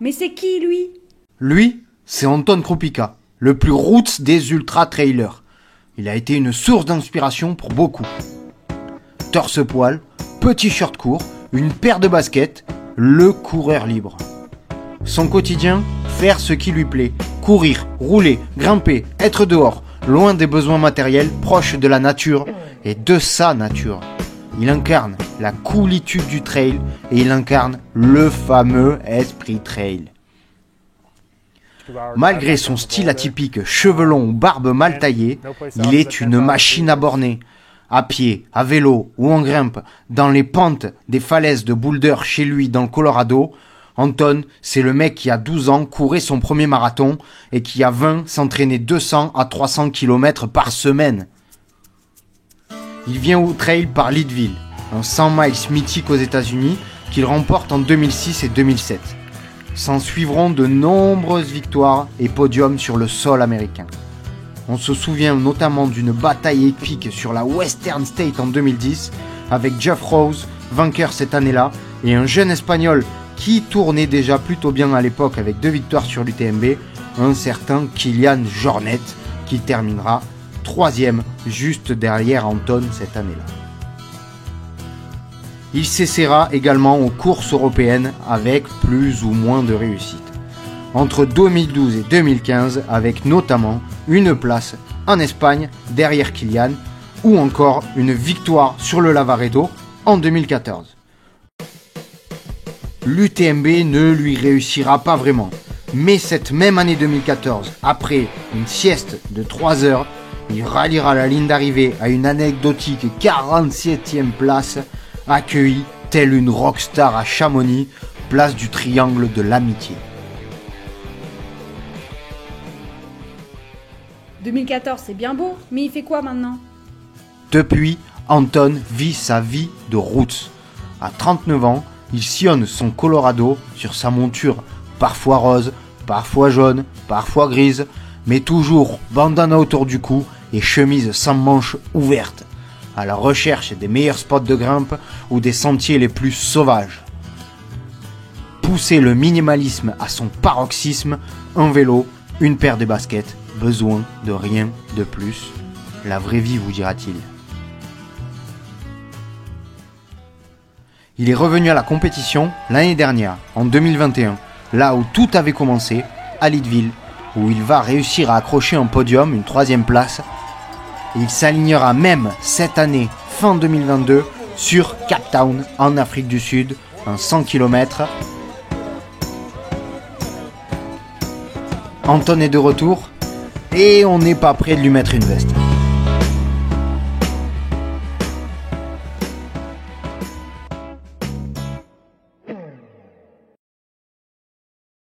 Mais c'est qui, lui? Lui, c'est Anton Krupica, le plus roots des ultra-trailers. Il a été une source d'inspiration pour beaucoup. Torse poil, petit short court, une paire de baskets, le coureur libre. Son quotidien, faire ce qui lui plaît, courir, rouler, grimper, être dehors, loin des besoins matériels, proche de la nature et de sa nature. Il incarne la coolitude du trail et il incarne le fameux esprit trail. Malgré son style atypique, cheveux longs ou barbe mal taillée, il est une machine à borner. À pied, à vélo ou en grimpe, dans les pentes des falaises de Boulder chez lui dans le Colorado, Anton, c'est le mec qui a 12 ans courait son premier marathon et qui a 20 s'entraînait 200 à 300 km par semaine. Il vient au trail par Leadville, un 100 miles mythique aux États-Unis qu'il remporte en 2006 et 2007. S'en suivront de nombreuses victoires et podiums sur le sol américain. On se souvient notamment d'une bataille épique sur la Western State en 2010 avec Jeff Rose, vainqueur cette année-là, et un jeune espagnol qui tournait déjà plutôt bien à l'époque avec deux victoires sur l'UTMB, un certain Kylian Jornet, qui terminera troisième juste derrière Anton cette année-là. Il s'essaiera également aux courses européennes avec plus ou moins de réussite. Entre 2012 et 2015 avec notamment une place en Espagne derrière Kylian ou encore une victoire sur le Lavaredo en 2014. L'UTMB ne lui réussira pas vraiment. Mais cette même année 2014, après une sieste de 3 heures, il ralliera la ligne d'arrivée à une anecdotique 47e place, accueilli tel une rockstar à Chamonix, place du triangle de l'amitié. 2014, c'est bien beau, mais il fait quoi maintenant? Depuis, Anton vit sa vie de route. À 39 ans, il sillonne son Colorado sur sa monture, parfois rose, parfois jaune, parfois grise, mais toujours bandana autour du cou et chemise sans manches ouvertes, à la recherche des meilleurs spots de grimpe ou des sentiers les plus sauvages. Pousser le minimalisme à son paroxysme, un vélo, une paire de baskets, besoin de rien de plus. La vraie vie, vous dira-t-il. Il est revenu à la compétition l'année dernière, en 2021, là où tout avait commencé, à Leadville, où il va réussir à accrocher un podium, une troisième place. Il s'alignera même cette année, fin 2022, sur Cape Town, en Afrique du Sud, un 100 km. Anton est de retour et on n'est pas prêt de lui mettre une veste.